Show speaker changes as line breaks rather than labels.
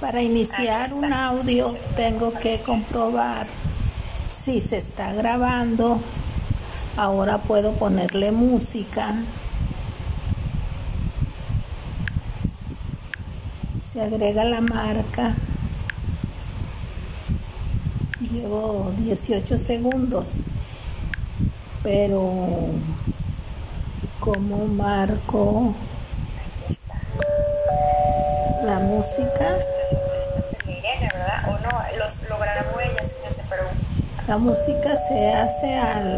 Para iniciar un audio tengo que comprobar si se está grabando. Ahora puedo ponerle música. Se agrega la marca. Llevo 18 segundos. Pero como marco la música. La música se hace al